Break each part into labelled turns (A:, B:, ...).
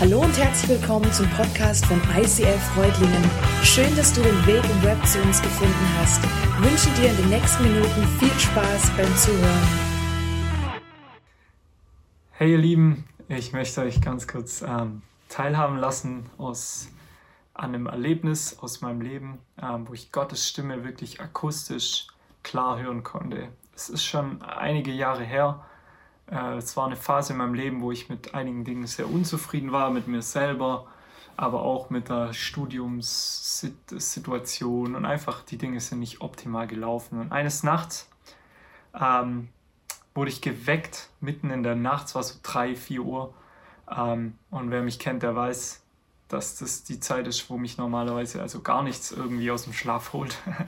A: Hallo und herzlich willkommen zum Podcast von ICF Freudlingen. Schön, dass du den Weg im Web zu uns gefunden hast. Ich wünsche dir in den nächsten Minuten viel Spaß beim Zuhören.
B: Hey ihr Lieben, ich möchte euch ganz kurz ähm, teilhaben lassen aus einem Erlebnis aus meinem Leben, ähm, wo ich Gottes Stimme wirklich akustisch klar hören konnte. Es ist schon einige Jahre her, es war eine Phase in meinem Leben, wo ich mit einigen Dingen sehr unzufrieden war, mit mir selber, aber auch mit der Studiumssituation und einfach die Dinge sind nicht optimal gelaufen. Und eines Nachts ähm, wurde ich geweckt, mitten in der Nacht, es war so 3, 4 Uhr. Ähm, und wer mich kennt, der weiß, dass das die Zeit ist, wo mich normalerweise also gar nichts irgendwie aus dem Schlaf holt.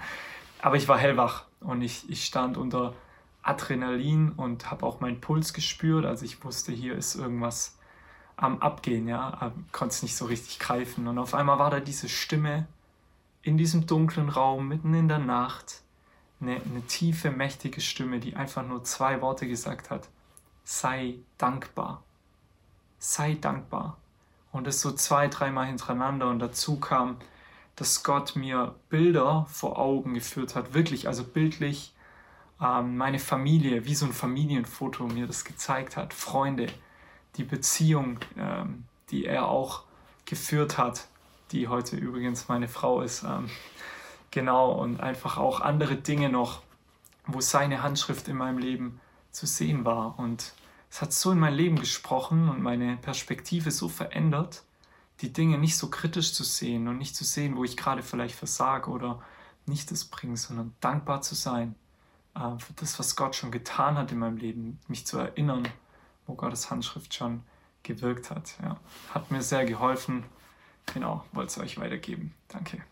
B: aber ich war hellwach und ich, ich stand unter Adrenalin und habe auch meinen Puls gespürt. Also ich wusste, hier ist irgendwas am Abgehen, ja, konnte es nicht so richtig greifen. Und auf einmal war da diese Stimme in diesem dunklen Raum, mitten in der Nacht, eine, eine tiefe, mächtige Stimme, die einfach nur zwei Worte gesagt hat. Sei dankbar. Sei dankbar. Und es so zwei, dreimal hintereinander und dazu kam, dass Gott mir Bilder vor Augen geführt hat, wirklich, also bildlich ähm, meine Familie, wie so ein Familienfoto mir das gezeigt hat, Freunde, die Beziehung, ähm, die er auch geführt hat, die heute übrigens meine Frau ist. Ähm, genau, und einfach auch andere Dinge noch, wo seine Handschrift in meinem Leben zu sehen war. Und es hat so in mein Leben gesprochen und meine Perspektive so verändert, die Dinge nicht so kritisch zu sehen und nicht zu sehen, wo ich gerade vielleicht versage oder nicht das bringe, sondern dankbar zu sein für das, was Gott schon getan hat in meinem Leben, mich zu erinnern, wo Gottes Handschrift schon gewirkt hat. Ja. Hat mir sehr geholfen. Genau, wollte es euch weitergeben. Danke.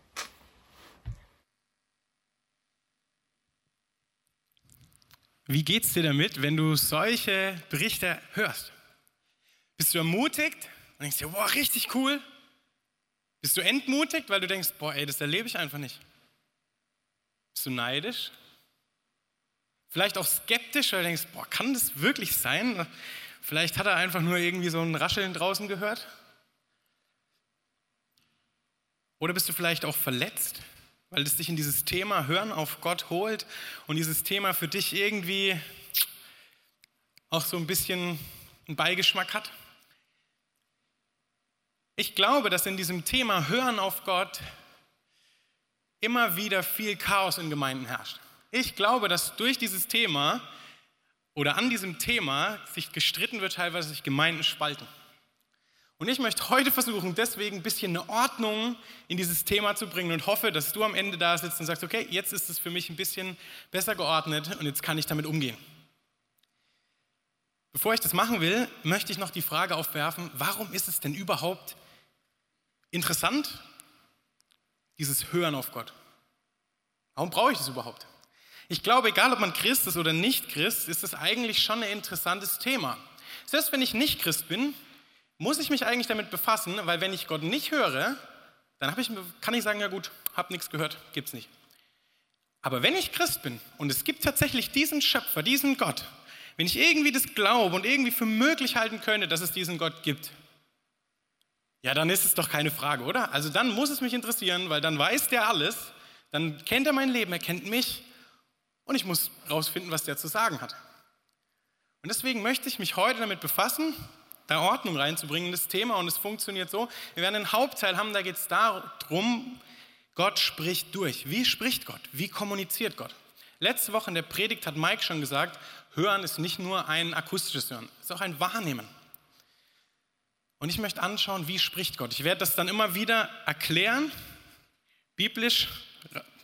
C: Wie geht's dir damit, wenn du solche Berichte hörst? Bist du ermutigt und denkst dir, boah, richtig cool? Bist du entmutigt, weil du denkst, boah, ey, das erlebe ich einfach nicht? Bist du neidisch? Vielleicht auch skeptisch, weil du denkst, boah, kann das wirklich sein? Vielleicht hat er einfach nur irgendwie so ein Rascheln draußen gehört. Oder bist du vielleicht auch verletzt, weil es dich in dieses Thema Hören auf Gott holt und dieses Thema für dich irgendwie auch so ein bisschen einen Beigeschmack hat? Ich glaube, dass in diesem Thema Hören auf Gott immer wieder viel Chaos in Gemeinden herrscht. Ich glaube, dass durch dieses Thema oder an diesem Thema sich gestritten wird, teilweise sich Gemeinden spalten. Und ich möchte heute versuchen, deswegen ein bisschen eine Ordnung in dieses Thema zu bringen und hoffe, dass du am Ende da sitzt und sagst, okay, jetzt ist es für mich ein bisschen besser geordnet und jetzt kann ich damit umgehen. Bevor ich das machen will, möchte ich noch die Frage aufwerfen, warum ist es denn überhaupt interessant, dieses Hören auf Gott? Warum brauche ich das überhaupt? Ich glaube, egal ob man Christ ist oder nicht Christ, ist das eigentlich schon ein interessantes Thema. Selbst wenn ich nicht Christ bin, muss ich mich eigentlich damit befassen, weil wenn ich Gott nicht höre, dann ich, kann ich sagen, ja gut, hab nichts gehört, gibt's nicht. Aber wenn ich Christ bin und es gibt tatsächlich diesen Schöpfer, diesen Gott, wenn ich irgendwie das glaube und irgendwie für möglich halten könnte, dass es diesen Gott gibt, ja, dann ist es doch keine Frage, oder? Also dann muss es mich interessieren, weil dann weiß der alles, dann kennt er mein Leben, er kennt mich und ich muss herausfinden, was der zu sagen hat. Und deswegen möchte ich mich heute damit befassen, da Ordnung reinzubringen in das Thema. Und es funktioniert so, wir werden einen Hauptteil haben, da geht es darum, Gott spricht durch. Wie spricht Gott? Wie kommuniziert Gott? Letzte Woche in der Predigt hat Mike schon gesagt, Hören ist nicht nur ein akustisches Hören, es ist auch ein Wahrnehmen. Und ich möchte anschauen, wie spricht Gott. Ich werde das dann immer wieder erklären, biblisch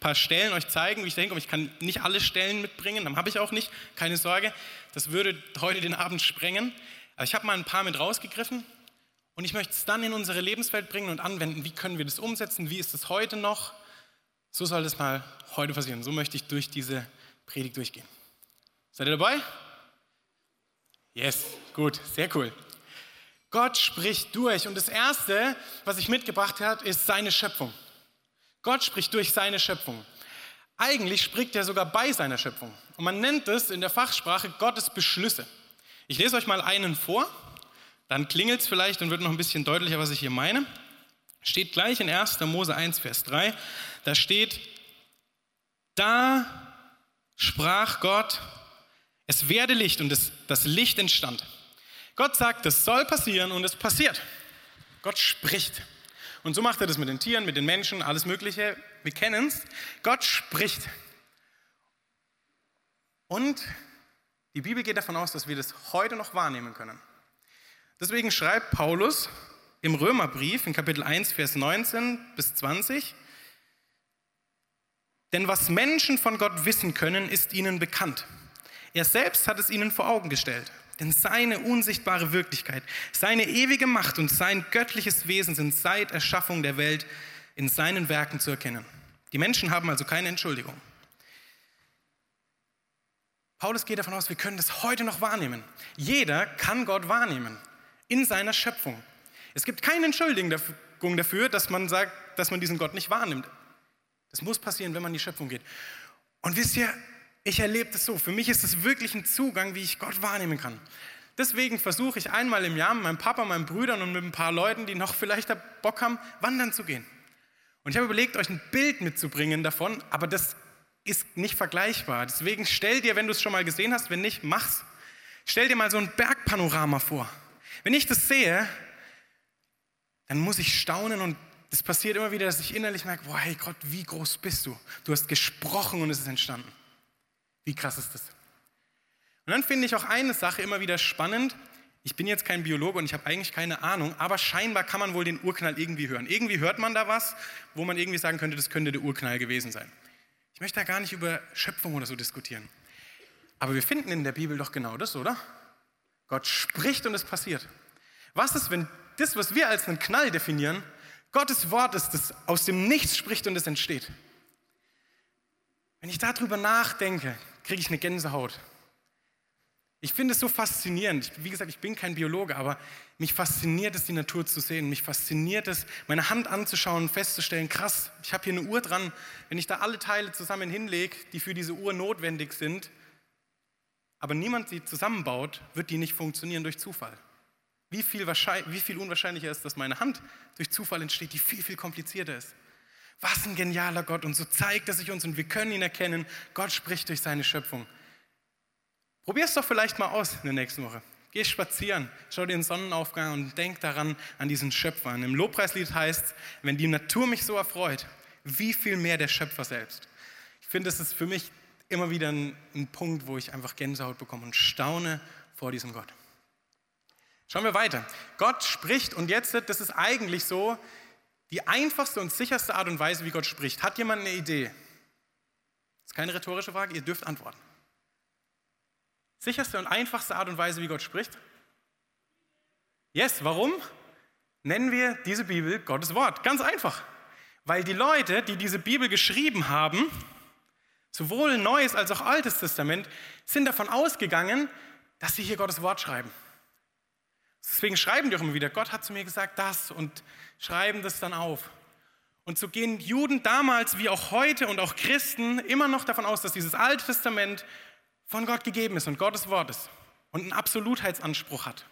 C: paar Stellen euch zeigen, wie ich denke, ich kann nicht alle Stellen mitbringen, dann habe ich auch nicht, keine Sorge, das würde heute den Abend sprengen. Aber ich habe mal ein paar mit rausgegriffen und ich möchte es dann in unsere Lebenswelt bringen und anwenden. Wie können wir das umsetzen? Wie ist es heute noch? So soll das mal heute passieren. So möchte ich durch diese Predigt durchgehen. Seid ihr dabei? Yes, gut, sehr cool. Gott spricht durch und das Erste, was ich mitgebracht habe, ist seine Schöpfung. Gott spricht durch seine Schöpfung. Eigentlich spricht er sogar bei seiner Schöpfung. Und man nennt es in der Fachsprache Gottes Beschlüsse. Ich lese euch mal einen vor. dann klingelt es vielleicht und wird noch ein bisschen deutlicher, was ich hier meine. Steht gleich in 1. Mose 1, Vers 3. Da steht, da sprach Gott, es werde Licht und das, das Licht entstand. Gott sagt, es soll passieren und es passiert. Gott spricht. Und so macht er das mit den Tieren, mit den Menschen, alles Mögliche. Wir kennen es. Gott spricht. Und die Bibel geht davon aus, dass wir das heute noch wahrnehmen können. Deswegen schreibt Paulus im Römerbrief in Kapitel 1, Vers 19 bis 20, denn was Menschen von Gott wissen können, ist ihnen bekannt. Er selbst hat es ihnen vor Augen gestellt. Denn seine unsichtbare Wirklichkeit, seine ewige Macht und sein göttliches Wesen sind seit Erschaffung der Welt in seinen Werken zu erkennen. Die Menschen haben also keine Entschuldigung. Paulus geht davon aus, wir können das heute noch wahrnehmen. Jeder kann Gott wahrnehmen in seiner Schöpfung. Es gibt keine Entschuldigung dafür, dass man sagt, dass man diesen Gott nicht wahrnimmt. Das muss passieren, wenn man in die Schöpfung geht. Und wisst ihr, ich erlebe das so. Für mich ist es wirklich ein Zugang, wie ich Gott wahrnehmen kann. Deswegen versuche ich einmal im Jahr mit meinem Papa, meinen Brüdern und mit ein paar Leuten, die noch vielleicht Bock haben, wandern zu gehen. Und ich habe überlegt, euch ein Bild mitzubringen davon, aber das ist nicht vergleichbar. Deswegen stell dir, wenn du es schon mal gesehen hast, wenn nicht, mach's. Stell dir mal so ein Bergpanorama vor. Wenn ich das sehe, dann muss ich staunen und es passiert immer wieder, dass ich innerlich merke, boah, hey Gott, wie groß bist du? Du hast gesprochen und es ist entstanden. Wie krass ist das? Und dann finde ich auch eine Sache immer wieder spannend. Ich bin jetzt kein Biologe und ich habe eigentlich keine Ahnung, aber scheinbar kann man wohl den Urknall irgendwie hören. Irgendwie hört man da was, wo man irgendwie sagen könnte, das könnte der Urknall gewesen sein. Ich möchte da gar nicht über Schöpfung oder so diskutieren. Aber wir finden in der Bibel doch genau das, oder? Gott spricht und es passiert. Was ist, wenn das, was wir als einen Knall definieren, Gottes Wort ist, das aus dem Nichts spricht und es entsteht? Wenn ich darüber nachdenke, kriege ich eine Gänsehaut. Ich finde es so faszinierend. Wie gesagt, ich bin kein Biologe, aber mich fasziniert es, die Natur zu sehen. Mich fasziniert es, meine Hand anzuschauen und festzustellen, krass, ich habe hier eine Uhr dran. Wenn ich da alle Teile zusammen hinlege, die für diese Uhr notwendig sind, aber niemand sie zusammenbaut, wird die nicht funktionieren durch Zufall. Wie viel, wie viel unwahrscheinlicher ist, dass meine Hand durch Zufall entsteht, die viel, viel komplizierter ist. Was ein genialer Gott. Und so zeigt er sich uns und wir können ihn erkennen. Gott spricht durch seine Schöpfung. Probier es doch vielleicht mal aus in der nächsten Woche. Geh spazieren, schau dir den Sonnenaufgang und denk daran an diesen Schöpfer. Und Im Lobpreislied heißt, wenn die Natur mich so erfreut, wie viel mehr der Schöpfer selbst. Ich finde, das ist für mich immer wieder ein, ein Punkt, wo ich einfach Gänsehaut bekomme und staune vor diesem Gott. Schauen wir weiter. Gott spricht und jetzt, das ist eigentlich so die einfachste und sicherste Art und Weise, wie Gott spricht. Hat jemand eine Idee? Das ist keine rhetorische Frage, ihr dürft antworten. Sicherste und einfachste Art und Weise, wie Gott spricht? Yes, warum? Nennen wir diese Bibel Gottes Wort. Ganz einfach. Weil die Leute, die diese Bibel geschrieben haben, sowohl Neues als auch Altes Testament, sind davon ausgegangen, dass sie hier Gottes Wort schreiben. Deswegen schreiben die auch immer wieder, Gott hat zu mir gesagt das und schreiben das dann auf. Und so gehen Juden damals wie auch heute und auch Christen immer noch davon aus, dass dieses Alte Testament von Gott gegeben ist und Gottes Wort ist und einen Absolutheitsanspruch hat.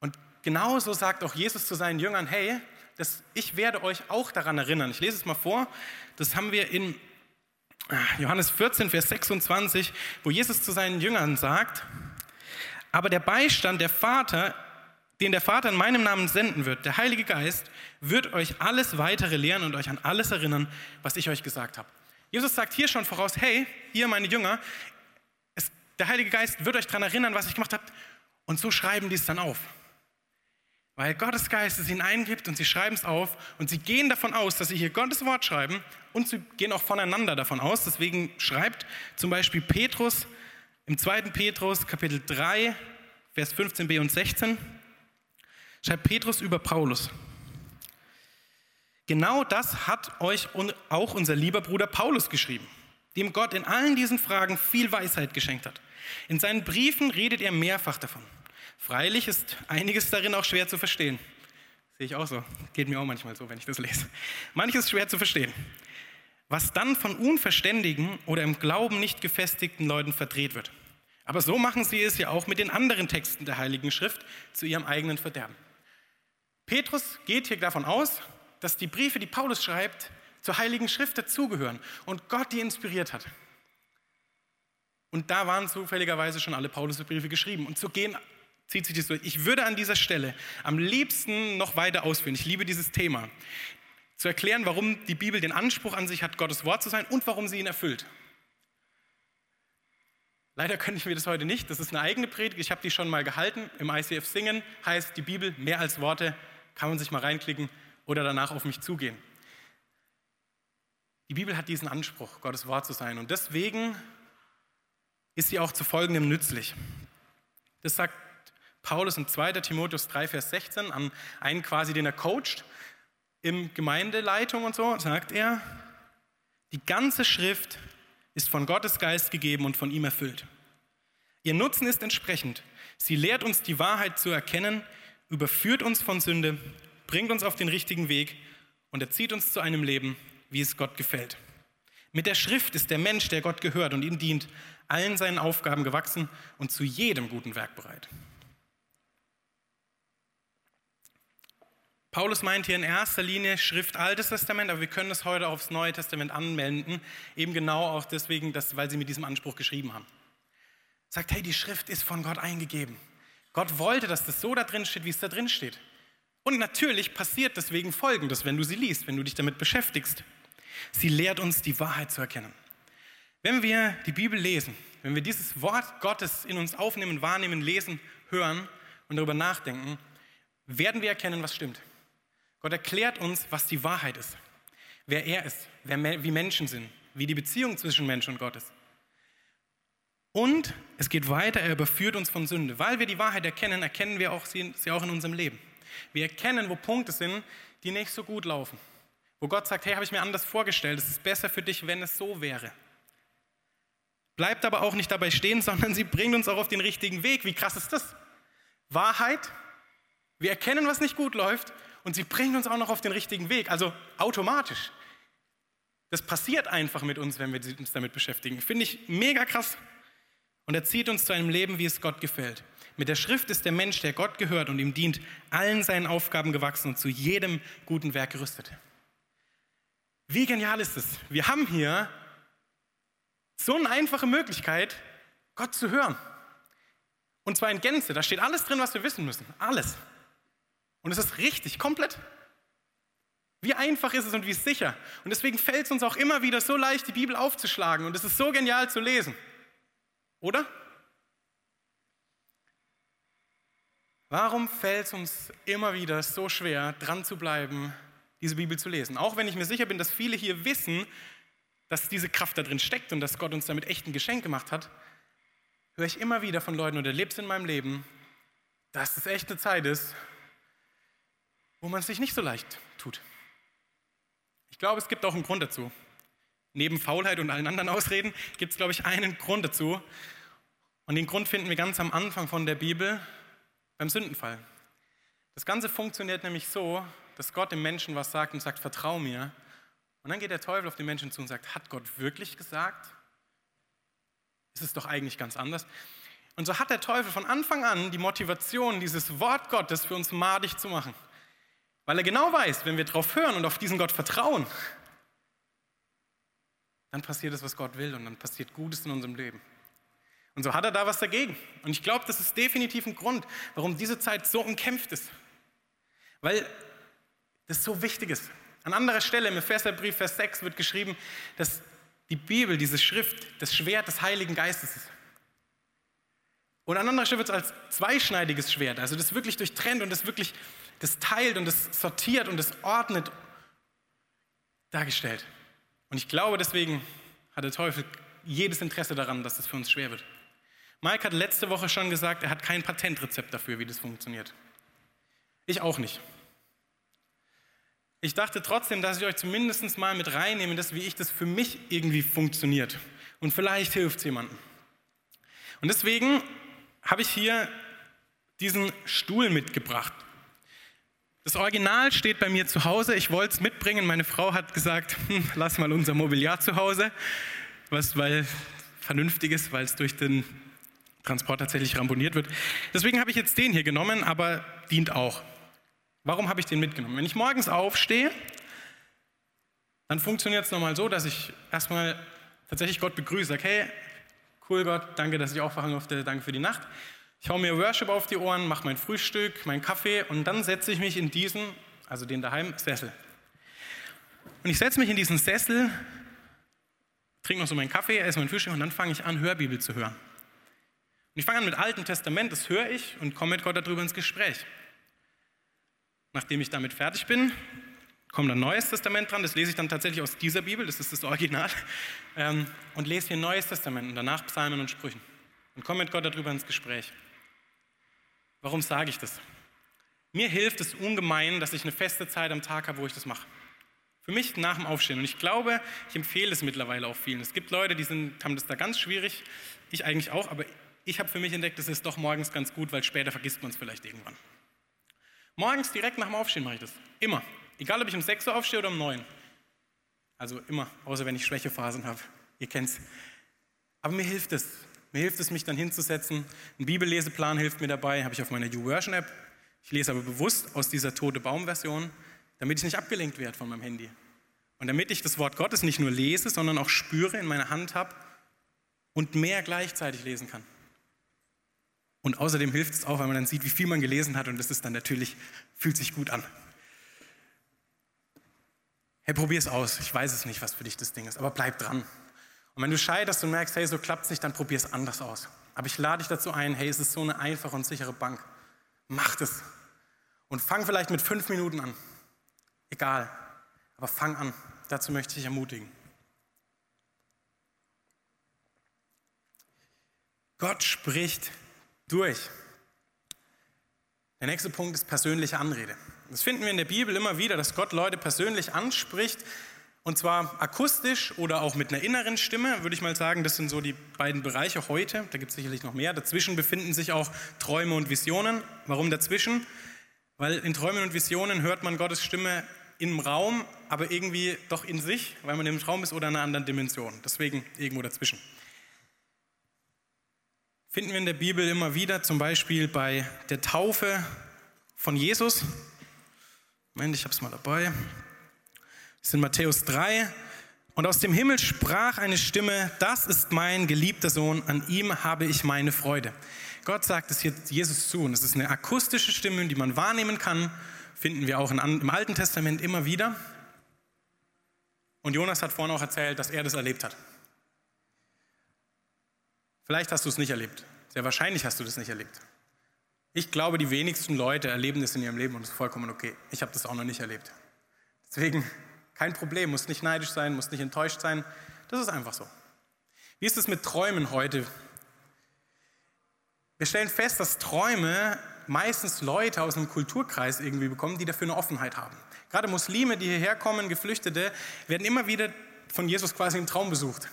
C: Und genauso sagt auch Jesus zu seinen Jüngern, hey, das, ich werde euch auch daran erinnern. Ich lese es mal vor. Das haben wir in Johannes 14, Vers 26, wo Jesus zu seinen Jüngern sagt, aber der Beistand, der Vater, den der Vater in meinem Namen senden wird, der Heilige Geist, wird euch alles weitere lehren und euch an alles erinnern, was ich euch gesagt habe. Jesus sagt hier schon voraus, hey, ihr meine Jünger, es, der Heilige Geist wird euch daran erinnern, was ich gemacht habe. Und so schreiben die es dann auf. Weil Gottes Geist es ihnen eingibt und sie schreiben es auf und sie gehen davon aus, dass sie hier Gottes Wort schreiben und sie gehen auch voneinander davon aus. Deswegen schreibt zum Beispiel Petrus im 2. Petrus Kapitel 3, Vers 15b und 16, schreibt Petrus über Paulus. Genau das hat euch auch unser lieber Bruder Paulus geschrieben, dem Gott in allen diesen Fragen viel Weisheit geschenkt hat. In seinen Briefen redet er mehrfach davon. Freilich ist einiges darin auch schwer zu verstehen. Sehe ich auch so. Geht mir auch manchmal so, wenn ich das lese. Manches schwer zu verstehen was dann von unverständigen oder im Glauben nicht gefestigten Leuten verdreht wird. Aber so machen sie es ja auch mit den anderen Texten der Heiligen Schrift zu ihrem eigenen Verderben. Petrus geht hier davon aus, dass die Briefe, die Paulus schreibt, zur Heiligen Schrift dazugehören und Gott die inspiriert hat. Und da waren zufälligerweise schon alle Paulusbriefe geschrieben. Und so gehen, zieht sich das durch. Ich würde an dieser Stelle am liebsten noch weiter ausführen. Ich liebe dieses Thema. Zu erklären, warum die Bibel den Anspruch an sich hat, Gottes Wort zu sein und warum sie ihn erfüllt. Leider könnte ich mir das heute nicht. Das ist eine eigene Predigt. Ich habe die schon mal gehalten. Im ICF Singen heißt die Bibel mehr als Worte. Kann man sich mal reinklicken oder danach auf mich zugehen. Die Bibel hat diesen Anspruch, Gottes Wort zu sein. Und deswegen ist sie auch zu folgendem nützlich. Das sagt Paulus in 2. Timotheus 3, Vers 16 an einen quasi, den er coacht, im Gemeindeleitung und so, sagt er, die ganze Schrift ist von Gottes Geist gegeben und von ihm erfüllt. Ihr Nutzen ist entsprechend. Sie lehrt uns die Wahrheit zu erkennen, überführt uns von Sünde, bringt uns auf den richtigen Weg und erzieht uns zu einem Leben, wie es Gott gefällt. Mit der Schrift ist der Mensch, der Gott gehört und ihm dient, allen seinen Aufgaben gewachsen und zu jedem guten Werk bereit. Paulus meint hier in erster Linie Schrift Altes Testament, aber wir können es heute aufs Neue Testament anmelden, eben genau auch deswegen, dass, weil sie mit diesem Anspruch geschrieben haben. Sagt, hey, die Schrift ist von Gott eingegeben. Gott wollte, dass das so da drin steht, wie es da drin steht. Und natürlich passiert deswegen Folgendes, wenn du sie liest, wenn du dich damit beschäftigst. Sie lehrt uns, die Wahrheit zu erkennen. Wenn wir die Bibel lesen, wenn wir dieses Wort Gottes in uns aufnehmen, wahrnehmen, lesen, hören und darüber nachdenken, werden wir erkennen, was stimmt. Gott erklärt uns, was die Wahrheit ist, wer er ist, wer, wie Menschen sind, wie die Beziehung zwischen Mensch und Gott ist. Und es geht weiter, er überführt uns von Sünde. Weil wir die Wahrheit erkennen, erkennen wir auch sie, sie auch in unserem Leben. Wir erkennen, wo Punkte sind, die nicht so gut laufen. Wo Gott sagt, hey, habe ich mir anders vorgestellt, es ist besser für dich, wenn es so wäre. Bleibt aber auch nicht dabei stehen, sondern sie bringt uns auch auf den richtigen Weg. Wie krass ist das? Wahrheit, wir erkennen, was nicht gut läuft und sie bringt uns auch noch auf den richtigen Weg, also automatisch. Das passiert einfach mit uns, wenn wir uns damit beschäftigen. Finde ich mega krass. Und er zieht uns zu einem Leben, wie es Gott gefällt. Mit der Schrift ist der Mensch, der Gott gehört und ihm dient, allen seinen Aufgaben gewachsen und zu jedem guten Werk gerüstet. Wie genial ist es? Wir haben hier so eine einfache Möglichkeit, Gott zu hören. Und zwar in Gänze. Da steht alles drin, was wir wissen müssen. Alles. Und es ist richtig, komplett. Wie einfach ist es und wie sicher. Und deswegen fällt es uns auch immer wieder so leicht, die Bibel aufzuschlagen. Und es ist so genial zu lesen. Oder? Warum fällt es uns immer wieder so schwer, dran zu bleiben, diese Bibel zu lesen? Auch wenn ich mir sicher bin, dass viele hier wissen, dass diese Kraft da drin steckt und dass Gott uns damit echt ein Geschenk gemacht hat, höre ich immer wieder von Leuten und erlebe es in meinem Leben, dass es echt eine Zeit ist, wo man es sich nicht so leicht tut. Ich glaube, es gibt auch einen Grund dazu. Neben Faulheit und allen anderen Ausreden gibt es, glaube ich, einen Grund dazu. Und den Grund finden wir ganz am Anfang von der Bibel beim Sündenfall. Das Ganze funktioniert nämlich so, dass Gott dem Menschen was sagt und sagt, vertrau mir. Und dann geht der Teufel auf den Menschen zu und sagt, hat Gott wirklich gesagt? Ist es doch eigentlich ganz anders. Und so hat der Teufel von Anfang an die Motivation, dieses Wort Gottes für uns madig zu machen. Weil er genau weiß, wenn wir darauf hören und auf diesen Gott vertrauen, dann passiert es, was Gott will und dann passiert Gutes in unserem Leben. Und so hat er da was dagegen. Und ich glaube, das ist definitiv ein Grund, warum diese Zeit so umkämpft ist. Weil das so wichtig ist. An anderer Stelle im Epheserbrief, Vers 6 wird geschrieben, dass die Bibel, diese Schrift, das Schwert des Heiligen Geistes ist. Und an anderer Stelle wird es als zweischneidiges Schwert, also das wirklich durchtrennt und das wirklich das teilt und das sortiert und das ordnet dargestellt. Und ich glaube, deswegen hat der Teufel jedes Interesse daran, dass das für uns schwer wird. Mike hat letzte Woche schon gesagt, er hat kein Patentrezept dafür, wie das funktioniert. Ich auch nicht. Ich dachte trotzdem, dass ich euch zumindest mal mit reinnehme, dass, wie ich das für mich irgendwie funktioniert. Und vielleicht hilft es jemandem. Und deswegen habe ich hier diesen Stuhl mitgebracht. Das Original steht bei mir zu Hause. Ich wollte es mitbringen. Meine Frau hat gesagt, hm, lass mal unser Mobiliar zu Hause, was weil vernünftig ist, weil es durch den Transport tatsächlich ramponiert wird. Deswegen habe ich jetzt den hier genommen, aber dient auch. Warum habe ich den mitgenommen? Wenn ich morgens aufstehe, dann funktioniert es nochmal so, dass ich erstmal tatsächlich Gott begrüße. Sage, hey, cool Gott, danke, dass ich aufwachen durfte, danke für die Nacht. Ich haue mir Worship auf die Ohren, mache mein Frühstück, meinen Kaffee und dann setze ich mich in diesen, also den daheim, Sessel. Und ich setze mich in diesen Sessel, trinke noch so meinen Kaffee, esse mein Frühstück und dann fange ich an, Hörbibel zu hören. Und ich fange an mit Alten Testament, das höre ich und komme mit Gott darüber ins Gespräch. Nachdem ich damit fertig bin, kommt ein Neues Testament dran, das lese ich dann tatsächlich aus dieser Bibel, das ist das Original, ähm, und lese hier Neues Testament und danach Psalmen und Sprüchen und komme mit Gott darüber ins Gespräch. Warum sage ich das? Mir hilft es ungemein, dass ich eine feste Zeit am Tag habe, wo ich das mache. Für mich nach dem Aufstehen. Und ich glaube, ich empfehle es mittlerweile auch vielen. Es gibt Leute, die sind, haben das da ganz schwierig, ich eigentlich auch, aber ich habe für mich entdeckt, es ist doch morgens ganz gut, weil später vergisst man es vielleicht irgendwann. Morgens direkt nach dem Aufstehen mache ich das. Immer. Egal, ob ich um 6 Uhr aufstehe oder um 9. Also immer, außer wenn ich Schwächephasen habe. Ihr kennt es. Aber mir hilft es. Mir hilft es, mich dann hinzusetzen. Ein Bibelleseplan hilft mir dabei, habe ich auf meiner YouVersion-App. Ich lese aber bewusst aus dieser tote Baum-Version, damit ich nicht abgelenkt werde von meinem Handy. Und damit ich das Wort Gottes nicht nur lese, sondern auch spüre, in meiner Hand habe und mehr gleichzeitig lesen kann. Und außerdem hilft es auch, weil man dann sieht, wie viel man gelesen hat und das ist dann natürlich, fühlt sich gut an. Hey, probier es aus. Ich weiß es nicht, was für dich das Ding ist, aber bleib dran. Und wenn du scheiterst und merkst, hey, so klappt es nicht, dann probier es anders aus. Aber ich lade dich dazu ein, hey, es ist so eine einfache und sichere Bank. Mach es. Und fang vielleicht mit fünf Minuten an. Egal. Aber fang an. Dazu möchte ich dich ermutigen. Gott spricht durch. Der nächste Punkt ist persönliche Anrede. Das finden wir in der Bibel immer wieder, dass Gott Leute persönlich anspricht, und zwar akustisch oder auch mit einer inneren Stimme, würde ich mal sagen. Das sind so die beiden Bereiche heute. Da gibt es sicherlich noch mehr. Dazwischen befinden sich auch Träume und Visionen. Warum dazwischen? Weil in Träumen und Visionen hört man Gottes Stimme im Raum, aber irgendwie doch in sich, weil man im Traum ist oder in einer anderen Dimension. Deswegen irgendwo dazwischen. Finden wir in der Bibel immer wieder, zum Beispiel bei der Taufe von Jesus. Moment, ich habe es mal dabei. Das ist in Matthäus 3. Und aus dem Himmel sprach eine Stimme, das ist mein geliebter Sohn, an ihm habe ich meine Freude. Gott sagt es hier Jesus zu und es ist eine akustische Stimme, die man wahrnehmen kann, finden wir auch im Alten Testament immer wieder. Und Jonas hat vorhin auch erzählt, dass er das erlebt hat. Vielleicht hast du es nicht erlebt. Sehr wahrscheinlich hast du das nicht erlebt. Ich glaube, die wenigsten Leute erleben das in ihrem Leben und es ist vollkommen okay. Ich habe das auch noch nicht erlebt. Deswegen kein Problem, muss nicht neidisch sein, muss nicht enttäuscht sein. Das ist einfach so. Wie ist es mit Träumen heute? Wir stellen fest, dass Träume meistens Leute aus einem Kulturkreis irgendwie bekommen, die dafür eine Offenheit haben. Gerade Muslime, die hierher kommen, Geflüchtete, werden immer wieder von Jesus quasi im Traum besucht.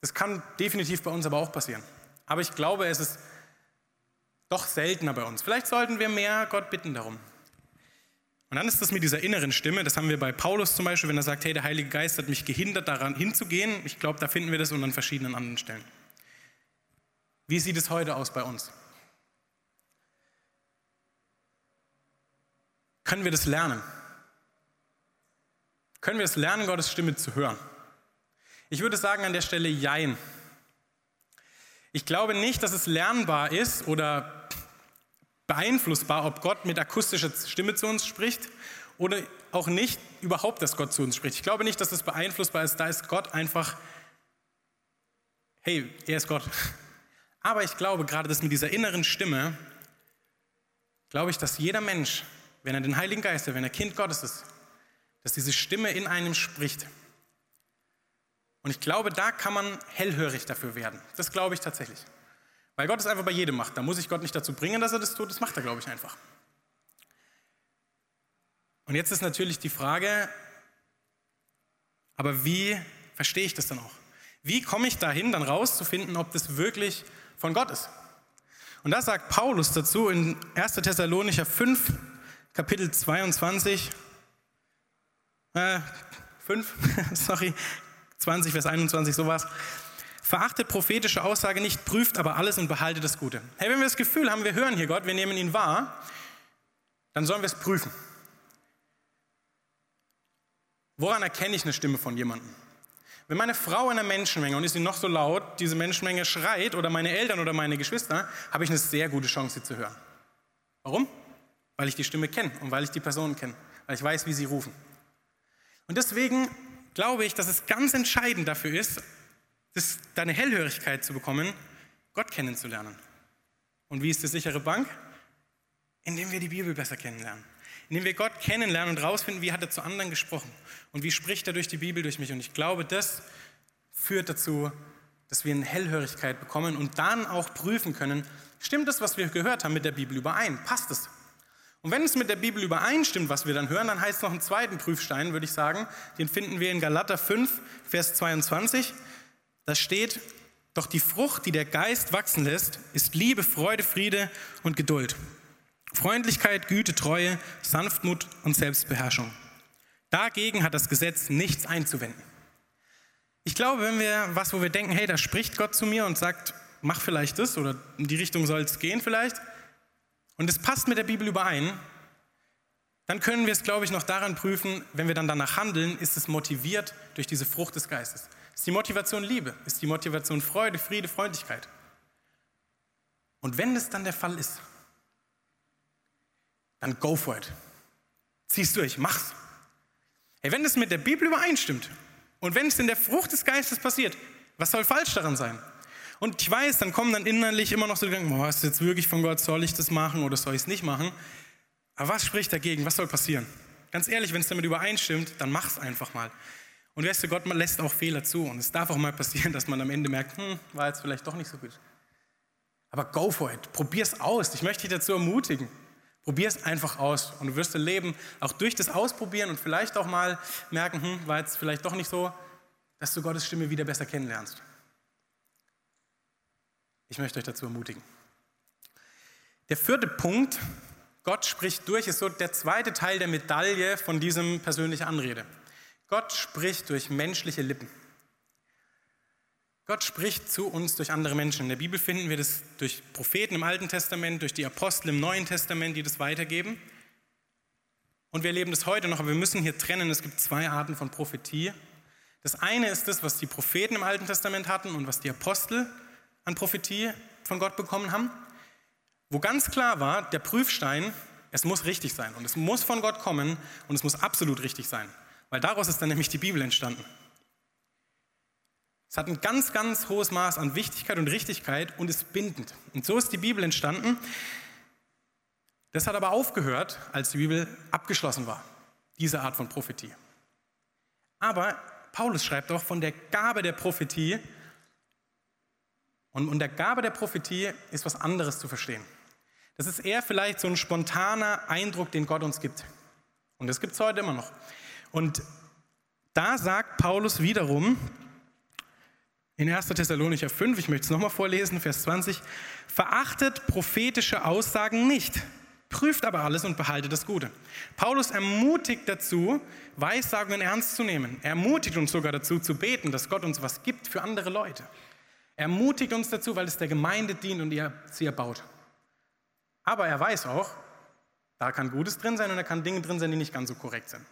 C: Das kann definitiv bei uns aber auch passieren. Aber ich glaube, es ist doch seltener bei uns. Vielleicht sollten wir mehr Gott bitten darum. Und dann ist das mit dieser inneren Stimme, das haben wir bei Paulus zum Beispiel, wenn er sagt, hey, der Heilige Geist hat mich gehindert, daran hinzugehen. Ich glaube, da finden wir das und an verschiedenen anderen Stellen. Wie sieht es heute aus bei uns? Können wir das lernen? Können wir es lernen, Gottes Stimme zu hören? Ich würde sagen an der Stelle Jein. Ich glaube nicht, dass es lernbar ist oder beeinflussbar, ob Gott mit akustischer Stimme zu uns spricht oder auch nicht überhaupt, dass Gott zu uns spricht. Ich glaube nicht, dass das beeinflussbar ist. Da ist Gott einfach, hey, er ist Gott. Aber ich glaube, gerade das mit dieser inneren Stimme, glaube ich, dass jeder Mensch, wenn er den Heiligen Geist hat, wenn er Kind Gottes ist, dass diese Stimme in einem spricht. Und ich glaube, da kann man hellhörig dafür werden. Das glaube ich tatsächlich. Weil Gott es einfach bei jedem macht. Da muss ich Gott nicht dazu bringen, dass er das tut. Das macht er, glaube ich, einfach. Und jetzt ist natürlich die Frage, aber wie verstehe ich das dann auch? Wie komme ich dahin, dann rauszufinden, ob das wirklich von Gott ist? Und da sagt Paulus dazu in 1. Thessalonicher 5, Kapitel 22, äh, 5, sorry, 20, Vers 21, sowas. Verachtet prophetische Aussage nicht, prüft aber alles und behaltet das Gute. Hey, wenn wir das Gefühl haben, wir hören hier Gott, wir nehmen ihn wahr, dann sollen wir es prüfen. Woran erkenne ich eine Stimme von jemandem? Wenn meine Frau in einer Menschenmenge und ist sie noch so laut, diese Menschenmenge schreit oder meine Eltern oder meine Geschwister, habe ich eine sehr gute Chance, sie zu hören. Warum? Weil ich die Stimme kenne und weil ich die Personen kenne, weil ich weiß, wie sie rufen. Und deswegen glaube ich, dass es ganz entscheidend dafür ist, das, deine Hellhörigkeit zu bekommen, Gott kennenzulernen. Und wie ist die sichere Bank? Indem wir die Bibel besser kennenlernen. Indem wir Gott kennenlernen und rausfinden, wie hat er zu anderen gesprochen und wie spricht er durch die Bibel durch mich. Und ich glaube, das führt dazu, dass wir eine Hellhörigkeit bekommen und dann auch prüfen können, stimmt das, was wir gehört haben, mit der Bibel überein? Passt es? Und wenn es mit der Bibel übereinstimmt, was wir dann hören, dann heißt es noch einen zweiten Prüfstein, würde ich sagen. Den finden wir in Galater 5, Vers 22. Da steht, doch die Frucht, die der Geist wachsen lässt, ist Liebe, Freude, Friede und Geduld. Freundlichkeit, Güte, Treue, Sanftmut und Selbstbeherrschung. Dagegen hat das Gesetz nichts einzuwenden. Ich glaube, wenn wir was, wo wir denken, hey, da spricht Gott zu mir und sagt, mach vielleicht das oder in die Richtung soll es gehen vielleicht, und es passt mit der Bibel überein, dann können wir es, glaube ich, noch daran prüfen, wenn wir dann danach handeln, ist es motiviert durch diese Frucht des Geistes. Ist die Motivation Liebe? Ist die Motivation Freude, Friede, Freundlichkeit? Und wenn das dann der Fall ist, dann go for it. Zieh's durch, mach's. Hey, wenn das mit der Bibel übereinstimmt und wenn es in der Frucht des Geistes passiert, was soll falsch daran sein? Und ich weiß, dann kommen dann innerlich immer noch so Gedanken, boah, ist jetzt wirklich von Gott, soll ich das machen oder soll ich es nicht machen? Aber was spricht dagegen? Was soll passieren? Ganz ehrlich, wenn es damit übereinstimmt, dann mach es einfach mal. Und weißt du, Gott lässt auch Fehler zu. Und es darf auch mal passieren, dass man am Ende merkt, hm, war jetzt vielleicht doch nicht so gut. Aber go for it. Probier es aus. Ich möchte dich dazu ermutigen. Probier es einfach aus. Und du wirst dein Leben auch durch das Ausprobieren und vielleicht auch mal merken, hm, war jetzt vielleicht doch nicht so, dass du Gottes Stimme wieder besser kennenlernst. Ich möchte euch dazu ermutigen. Der vierte Punkt, Gott spricht durch, ist so der zweite Teil der Medaille von diesem persönlichen Anrede. Gott spricht durch menschliche Lippen. Gott spricht zu uns durch andere Menschen. In der Bibel finden wir das durch Propheten im Alten Testament, durch die Apostel im Neuen Testament, die das weitergeben. Und wir erleben das heute noch, aber wir müssen hier trennen. Es gibt zwei Arten von Prophetie. Das eine ist das, was die Propheten im Alten Testament hatten und was die Apostel an Prophetie von Gott bekommen haben, wo ganz klar war, der Prüfstein, es muss richtig sein und es muss von Gott kommen und es muss absolut richtig sein, weil daraus ist dann nämlich die Bibel entstanden. Es hat ein ganz, ganz hohes Maß an Wichtigkeit und Richtigkeit und ist bindend. Und so ist die Bibel entstanden. Das hat aber aufgehört, als die Bibel abgeschlossen war, diese Art von Prophetie. Aber Paulus schreibt auch von der Gabe der Prophetie, und unter Gabe der Prophetie ist was anderes zu verstehen. Das ist eher vielleicht so ein spontaner Eindruck, den Gott uns gibt. Und das gibt es heute immer noch. Und da sagt Paulus wiederum in 1. Thessalonicher 5, ich möchte es nochmal vorlesen, Vers 20, verachtet prophetische Aussagen nicht, prüft aber alles und behaltet das Gute. Paulus ermutigt dazu, Weissagungen ernst zu nehmen. Er ermutigt uns sogar dazu zu beten, dass Gott uns was gibt für andere Leute. Er ermutigt uns dazu, weil es der Gemeinde dient und ihr sie erbaut. Aber er weiß auch, da kann Gutes drin sein und da kann Dinge drin sein, die nicht ganz so korrekt sind.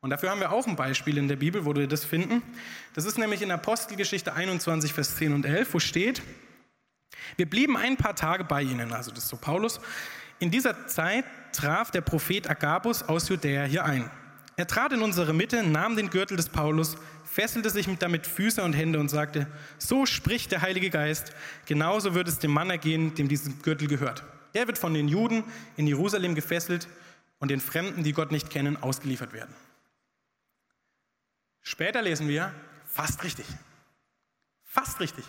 C: Und dafür haben wir auch ein Beispiel in der Bibel, wo wir das finden. Das ist nämlich in Apostelgeschichte 21, Vers 10 und 11, wo steht, wir blieben ein paar Tage bei ihnen, also das ist so Paulus. In dieser Zeit traf der Prophet Agabus aus Judäa hier ein. Er trat in unsere Mitte, nahm den Gürtel des Paulus, fesselte sich damit Füße und Hände und sagte, so spricht der Heilige Geist, genauso wird es dem Mann ergehen, dem diesen Gürtel gehört. Er wird von den Juden in Jerusalem gefesselt und den Fremden, die Gott nicht kennen, ausgeliefert werden. Später lesen wir, fast richtig. Fast richtig.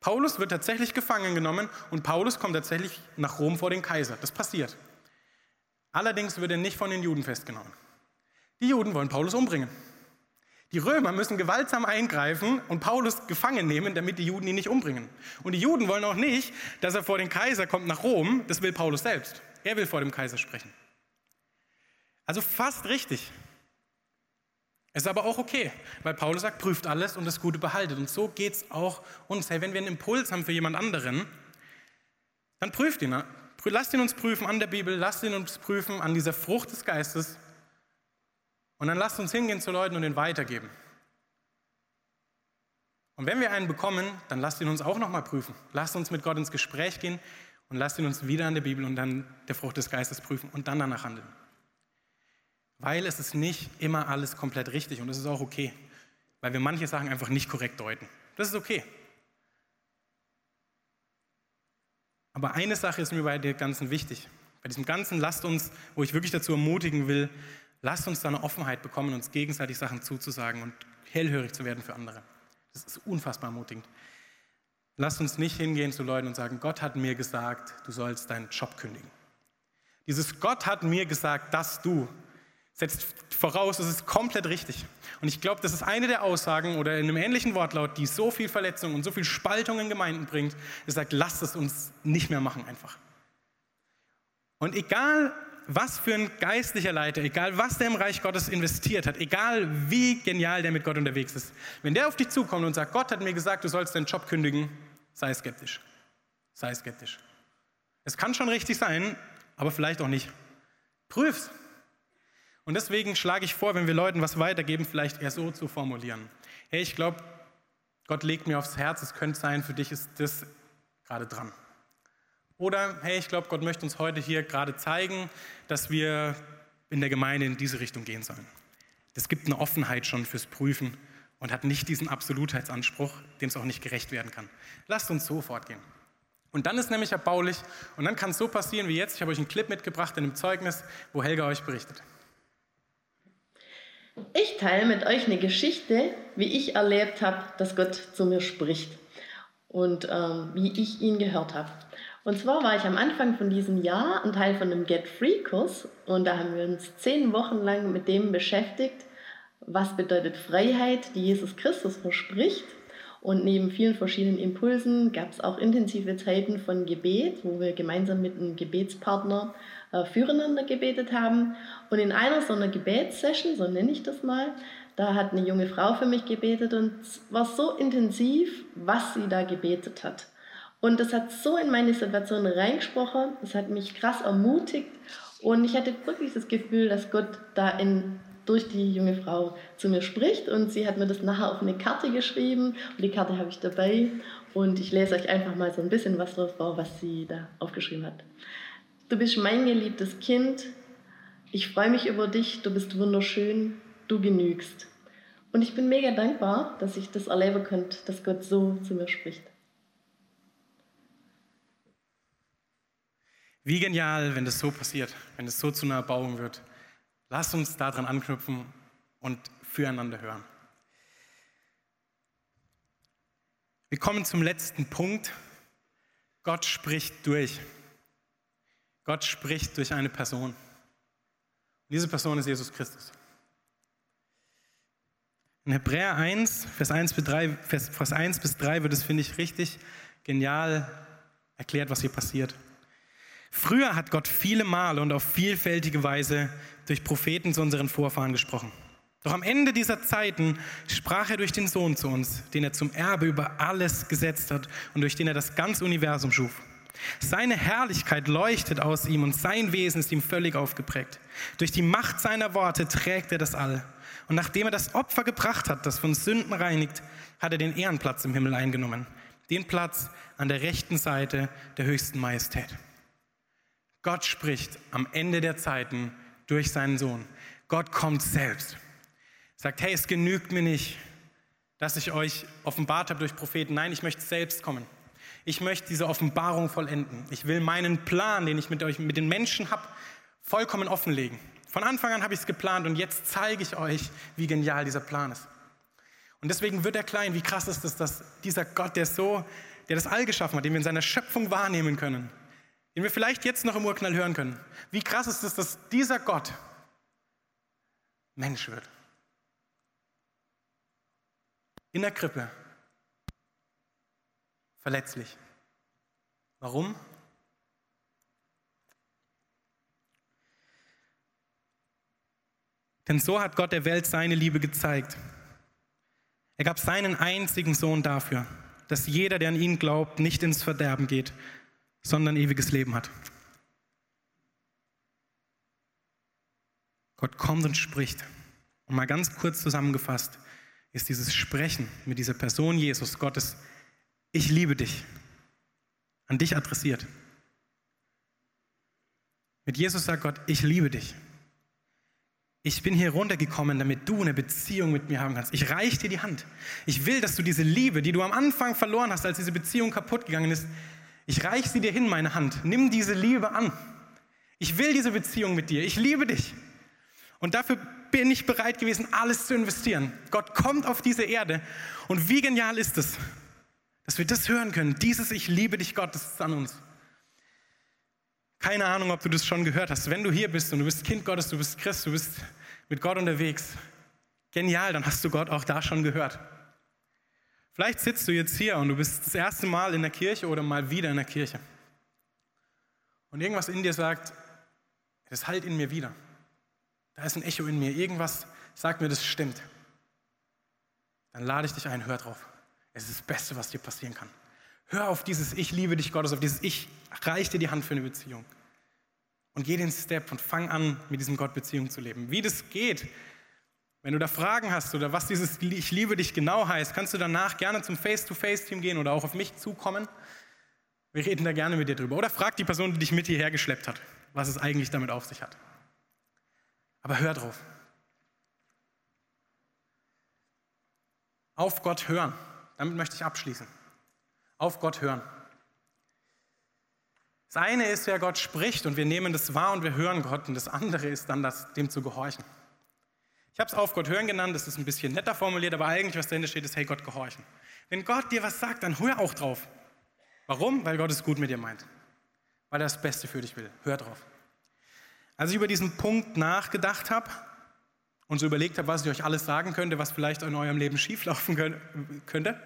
C: Paulus wird tatsächlich gefangen genommen und Paulus kommt tatsächlich nach Rom vor den Kaiser. Das passiert. Allerdings wird er nicht von den Juden festgenommen. Die Juden wollen Paulus umbringen. Die Römer müssen gewaltsam eingreifen und Paulus gefangen nehmen, damit die Juden ihn nicht umbringen. Und die Juden wollen auch nicht, dass er vor den Kaiser kommt nach Rom. Das will Paulus selbst. Er will vor dem Kaiser sprechen. Also fast richtig. Es ist aber auch okay, weil Paulus sagt, prüft alles und das Gute behaltet. Und so geht es auch uns. Hey, wenn wir einen Impuls haben für jemand anderen, dann prüft ihn. Lasst ihn uns prüfen an der Bibel, lasst ihn uns prüfen an dieser Frucht des Geistes. Und dann lasst uns hingehen zu Leuten und ihn weitergeben. Und wenn wir einen bekommen, dann lasst ihn uns auch nochmal prüfen. Lasst uns mit Gott ins Gespräch gehen und lasst ihn uns wieder an der Bibel und dann der Frucht des Geistes prüfen und dann danach handeln. Weil es ist nicht immer alles komplett richtig und das ist auch okay, weil wir manche Sachen einfach nicht korrekt deuten. Das ist okay. Aber eine Sache ist mir bei dem Ganzen wichtig. Bei diesem Ganzen lasst uns, wo ich wirklich dazu ermutigen will, lasst uns da eine Offenheit bekommen, uns gegenseitig Sachen zuzusagen und hellhörig zu werden für andere. Das ist unfassbar ermutigend. Lasst uns nicht hingehen zu Leuten und sagen, Gott hat mir gesagt, du sollst deinen Job kündigen. Dieses Gott hat mir gesagt, dass du setzt voraus, das ist komplett richtig. Und ich glaube, das ist eine der Aussagen oder in einem ähnlichen Wortlaut, die so viel Verletzung und so viel Spaltung in Gemeinden bringt. Es sagt, lasst es uns nicht mehr machen einfach. Und egal, was für ein geistlicher Leiter, egal was der im Reich Gottes investiert hat, egal wie genial der mit Gott unterwegs ist, wenn der auf dich zukommt und sagt, Gott hat mir gesagt, du sollst deinen Job kündigen, sei skeptisch. Sei skeptisch. Es kann schon richtig sein, aber vielleicht auch nicht. Prüf's. Und deswegen schlage ich vor, wenn wir Leuten was weitergeben, vielleicht eher so zu formulieren. Hey, ich glaube, Gott legt mir aufs Herz, es könnte sein, für dich ist das gerade dran. Oder, hey, ich glaube, Gott möchte uns heute hier gerade zeigen, dass wir in der Gemeinde in diese Richtung gehen sollen. Es gibt eine Offenheit schon fürs Prüfen und hat nicht diesen Absolutheitsanspruch, dem es auch nicht gerecht werden kann. Lasst uns so fortgehen. Und dann ist nämlich erbaulich und dann kann es so passieren wie jetzt. Ich habe euch einen Clip mitgebracht in einem Zeugnis, wo Helga euch berichtet.
D: Ich teile mit euch eine Geschichte, wie ich erlebt habe, dass Gott zu mir spricht und ähm, wie ich ihn gehört habe. Und zwar war ich am Anfang von diesem Jahr ein Teil von einem Get Free Kurs und da haben wir uns zehn Wochen lang mit dem beschäftigt, was bedeutet Freiheit, die Jesus Christus verspricht. Und neben vielen verschiedenen Impulsen gab es auch intensive Zeiten von Gebet, wo wir gemeinsam mit einem Gebetspartner äh, füreinander gebetet haben. Und in einer so einer Gebetssession, so nenne ich das mal, da hat eine junge Frau für mich gebetet und es war so intensiv, was sie da gebetet hat. Und das hat so in meine Situation reingesprochen, das hat mich krass ermutigt und ich hatte wirklich das Gefühl, dass Gott da in, durch die junge Frau zu mir spricht und sie hat mir das nachher auf eine Karte geschrieben und die Karte habe ich dabei und ich lese euch einfach mal so ein bisschen was drauf vor, was sie da aufgeschrieben hat. Du bist mein geliebtes Kind. Ich freue mich über dich. Du bist wunderschön. Du genügst. Und ich bin mega dankbar, dass ich das erleben konnte, dass Gott so zu mir spricht.
C: Wie genial, wenn das so passiert, wenn es so zu einer Erbauung wird. Lass uns daran anknüpfen und füreinander hören. Wir kommen zum letzten Punkt. Gott spricht durch. Gott spricht durch eine Person. Und diese Person ist Jesus Christus. In Hebräer 1, Vers 1 bis 3, Vers, Vers 1 bis 3 wird es, finde ich, richtig genial erklärt, was hier passiert. Früher hat Gott viele Male und auf vielfältige Weise durch Propheten zu unseren Vorfahren gesprochen. Doch am Ende dieser Zeiten sprach er durch den Sohn zu uns, den er zum Erbe über alles gesetzt hat und durch den er das ganze Universum schuf. Seine Herrlichkeit leuchtet aus ihm und sein Wesen ist ihm völlig aufgeprägt. Durch die Macht seiner Worte trägt er das All. Und nachdem er das Opfer gebracht hat, das von Sünden reinigt, hat er den Ehrenplatz im Himmel eingenommen. Den Platz an der rechten Seite der höchsten Majestät. Gott spricht am Ende der Zeiten durch seinen Sohn. Gott kommt selbst. Sagt, hey, es genügt mir nicht, dass ich euch offenbart habe durch Propheten. Nein, ich möchte selbst kommen. Ich möchte diese Offenbarung vollenden. Ich will meinen Plan, den ich mit euch, mit den Menschen habe, vollkommen offenlegen. Von Anfang an habe ich es geplant und jetzt zeige ich euch, wie genial dieser Plan ist. Und deswegen wird er klein. Wie krass ist es, dass dieser Gott, der so, der das All geschaffen hat, den wir in seiner Schöpfung wahrnehmen können, den wir vielleicht jetzt noch im Urknall hören können. Wie krass ist es, dass dieser Gott Mensch wird. In der Krippe verletzlich. Warum? Denn so hat Gott der Welt seine Liebe gezeigt. Er gab seinen einzigen Sohn dafür, dass jeder, der an ihn glaubt, nicht ins Verderben geht, sondern ewiges Leben hat. Gott kommt und spricht. Und mal ganz kurz zusammengefasst ist dieses Sprechen mit dieser Person Jesus, Gottes, ich liebe dich, an dich adressiert. Mit Jesus sagt Gott, ich liebe dich. Ich bin hier runtergekommen, damit du eine Beziehung mit mir haben kannst. Ich reiche dir die Hand. Ich will, dass du diese Liebe, die du am Anfang verloren hast, als diese Beziehung kaputt gegangen ist, ich reiche sie dir hin, meine Hand. Nimm diese Liebe an. Ich will diese Beziehung mit dir. Ich liebe dich. Und dafür bin ich bereit gewesen, alles zu investieren. Gott kommt auf diese Erde. Und wie genial ist es, dass wir das hören können. Dieses Ich liebe dich, Gott, das ist an uns. Keine Ahnung, ob du das schon gehört hast. Wenn du hier bist und du bist Kind Gottes, du bist Christ, du bist mit Gott unterwegs, genial, dann hast du Gott auch da schon gehört. Vielleicht sitzt du jetzt hier und du bist das erste Mal in der Kirche oder mal wieder in der Kirche. Und irgendwas in dir sagt, das halt in mir wieder. Da ist ein Echo in mir. Irgendwas sagt mir, das stimmt. Dann lade ich dich ein, hör drauf. Es ist das Beste, was dir passieren kann. Hör auf dieses Ich liebe dich Gottes, auf dieses Ich reich dir die Hand für eine Beziehung. Und geh den Step und fang an, mit diesem Gott Beziehung zu leben. Wie das geht, wenn du da Fragen hast oder was dieses Ich liebe dich genau heißt, kannst du danach gerne zum Face-to-Face-Team gehen oder auch auf mich zukommen. Wir reden da gerne mit dir drüber. Oder frag die Person, die dich mit hierher geschleppt hat, was es eigentlich damit auf sich hat. Aber hör drauf. Auf Gott hören. Damit möchte ich abschließen. Auf Gott hören. Das eine ist, wer Gott spricht und wir nehmen das wahr und wir hören Gott. Und das andere ist dann, das, dem zu gehorchen. Ich habe es auf Gott hören genannt, das ist ein bisschen netter formuliert, aber eigentlich, was dahinter steht, ist, hey Gott, gehorchen. Wenn Gott dir was sagt, dann hör auch drauf. Warum? Weil Gott es gut mit dir meint. Weil er das Beste für dich will. Hör drauf. Als ich über diesen Punkt nachgedacht habe und so überlegt habe, was ich euch alles sagen könnte, was vielleicht in eurem Leben schieflaufen könnte,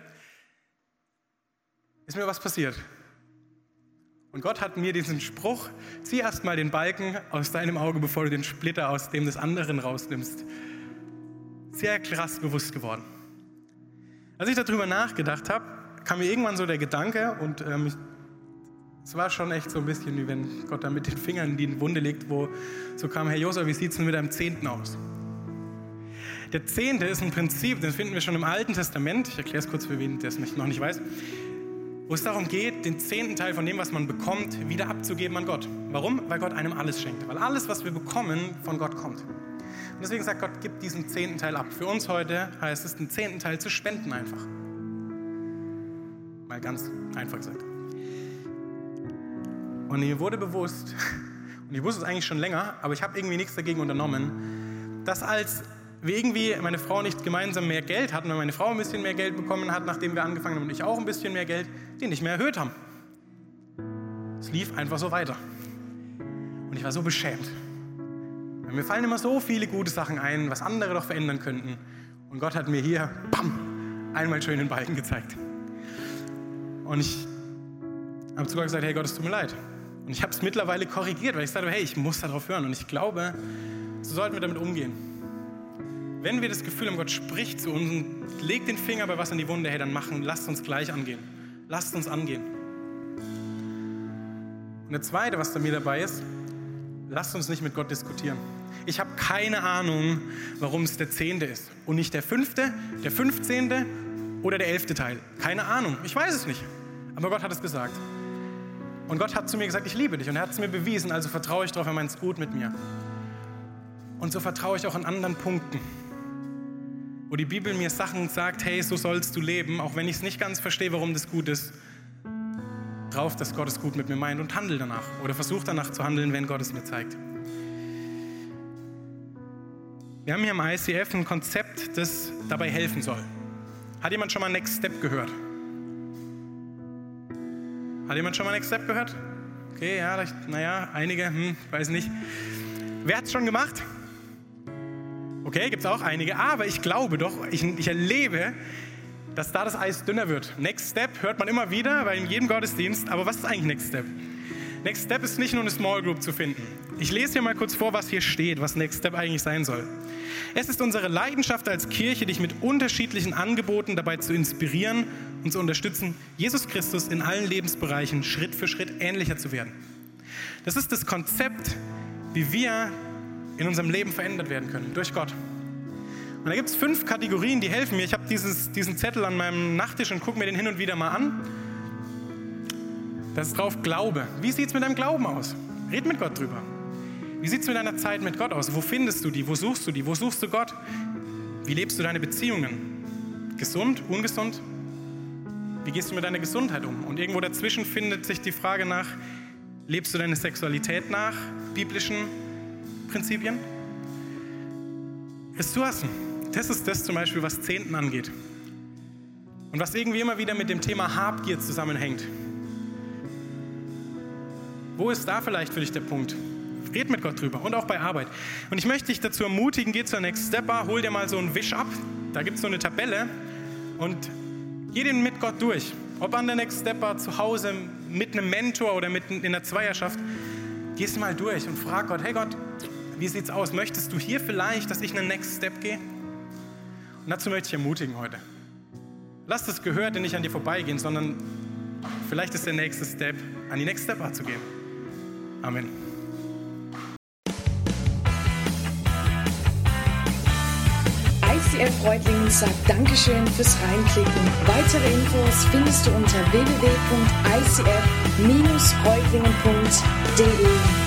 C: ist mir was passiert. Und Gott hat mir diesen Spruch, zieh erst mal den Balken aus deinem Auge, bevor du den Splitter aus dem des anderen rausnimmst, sehr krass bewusst geworden. Als ich darüber nachgedacht habe, kam mir irgendwann so der Gedanke und ähm, es war schon echt so ein bisschen wie wenn Gott da mit den Fingern in die Wunde legt, wo so kam, Herr Josef, wie sieht es denn mit deinem Zehnten aus? Der Zehnte ist ein Prinzip, das finden wir schon im Alten Testament. Ich erkläre es kurz für wen, der es noch nicht weiß wo es darum geht, den zehnten Teil von dem, was man bekommt, wieder abzugeben an Gott. Warum? Weil Gott einem alles schenkt. Weil alles, was wir bekommen, von Gott kommt. Deswegen sagt Gott, gib diesen zehnten Teil ab. Für uns heute heißt es, den zehnten Teil zu spenden einfach. Mal ganz einfach gesagt. Und mir wurde bewusst, und ich wusste es eigentlich schon länger, aber ich habe irgendwie nichts dagegen unternommen, dass als wir irgendwie, meine Frau nicht gemeinsam mehr Geld hatten, weil meine Frau ein bisschen mehr Geld bekommen hat, nachdem wir angefangen haben und ich auch ein bisschen mehr Geld, die nicht mehr erhöht haben. Es lief einfach so weiter. Und ich war so beschämt. Mir fallen immer so viele gute Sachen ein, was andere doch verändern könnten. Und Gott hat mir hier, bam, einmal schön den Balken gezeigt. Und ich habe zu Gott gesagt, hey Gott, es tut mir leid. Und ich habe es mittlerweile korrigiert, weil ich sagte, hey, ich muss darauf hören. Und ich glaube, so sollten wir damit umgehen wenn wir das Gefühl haben, Gott spricht zu uns und legt den Finger bei was in die Wunde, hey, dann machen, lasst uns gleich angehen. Lasst uns angehen. Und der zweite, was da mir dabei ist, lasst uns nicht mit Gott diskutieren. Ich habe keine Ahnung, warum es der zehnte ist und nicht der fünfte, der fünfzehnte oder der elfte Teil. Keine Ahnung. Ich weiß es nicht. Aber Gott hat es gesagt. Und Gott hat zu mir gesagt, ich liebe dich. Und er hat es mir bewiesen, also vertraue ich darauf, er meint es gut mit mir. Und so vertraue ich auch an anderen Punkten wo die Bibel mir Sachen sagt, hey, so sollst du leben, auch wenn ich es nicht ganz verstehe, warum das gut ist, drauf, dass Gott es gut mit mir meint und handle danach oder versuche danach zu handeln, wenn Gott es mir zeigt. Wir haben hier im ICF ein Konzept, das dabei helfen soll. Hat jemand schon mal Next Step gehört? Hat jemand schon mal Next Step gehört? Okay, ja, naja, einige, hm, weiß nicht. Wer hat es schon gemacht? Okay, gibt es auch einige. Aber ich glaube doch, ich, ich erlebe, dass da das Eis dünner wird. Next Step hört man immer wieder, bei jedem Gottesdienst. Aber was ist eigentlich Next Step? Next Step ist nicht nur eine Small Group zu finden. Ich lese hier mal kurz vor, was hier steht, was Next Step eigentlich sein soll. Es ist unsere Leidenschaft als Kirche, dich mit unterschiedlichen Angeboten dabei zu inspirieren und zu unterstützen, Jesus Christus in allen Lebensbereichen Schritt für Schritt ähnlicher zu werden. Das ist das Konzept, wie wir in unserem Leben verändert werden können, durch Gott. Und da gibt es fünf Kategorien, die helfen mir. Ich habe diesen Zettel an meinem Nachttisch und gucke mir den hin und wieder mal an. Da ist drauf Glaube. Wie sieht es mit deinem Glauben aus? Red mit Gott drüber. Wie sieht es mit deiner Zeit mit Gott aus? Wo findest du die? Wo suchst du die? Wo suchst du Gott? Wie lebst du deine Beziehungen? Gesund? Ungesund? Wie gehst du mit deiner Gesundheit um? Und irgendwo dazwischen findet sich die Frage nach, lebst du deine Sexualität nach biblischen Prinzipien? Ressourcen. Das ist das zum Beispiel, was Zehnten angeht. Und was irgendwie immer wieder mit dem Thema Habgier zusammenhängt. Wo ist da vielleicht für dich der Punkt? Red mit Gott drüber und auch bei Arbeit. Und ich möchte dich dazu ermutigen, geh zur Next Stepper, hol dir mal so einen Wisch ab. Da gibt es so eine Tabelle und geh den mit Gott durch. Ob an der Next Stepper, zu Hause, mit einem Mentor oder mit in der Zweierschaft. Geh es mal durch und frag Gott, hey Gott, wie sieht's aus? Möchtest du hier vielleicht, dass ich einen Next Step gehe? Und dazu möchte ich ermutigen heute. Lass das Gehörte nicht an dir vorbeigehen, sondern vielleicht ist der nächste Step, an die Next Step zu gehen. Amen.
A: ICF Reutlingen sagt Dankeschön fürs Reinklicken. Weitere Infos findest du unter www.icf-reutlingen.de.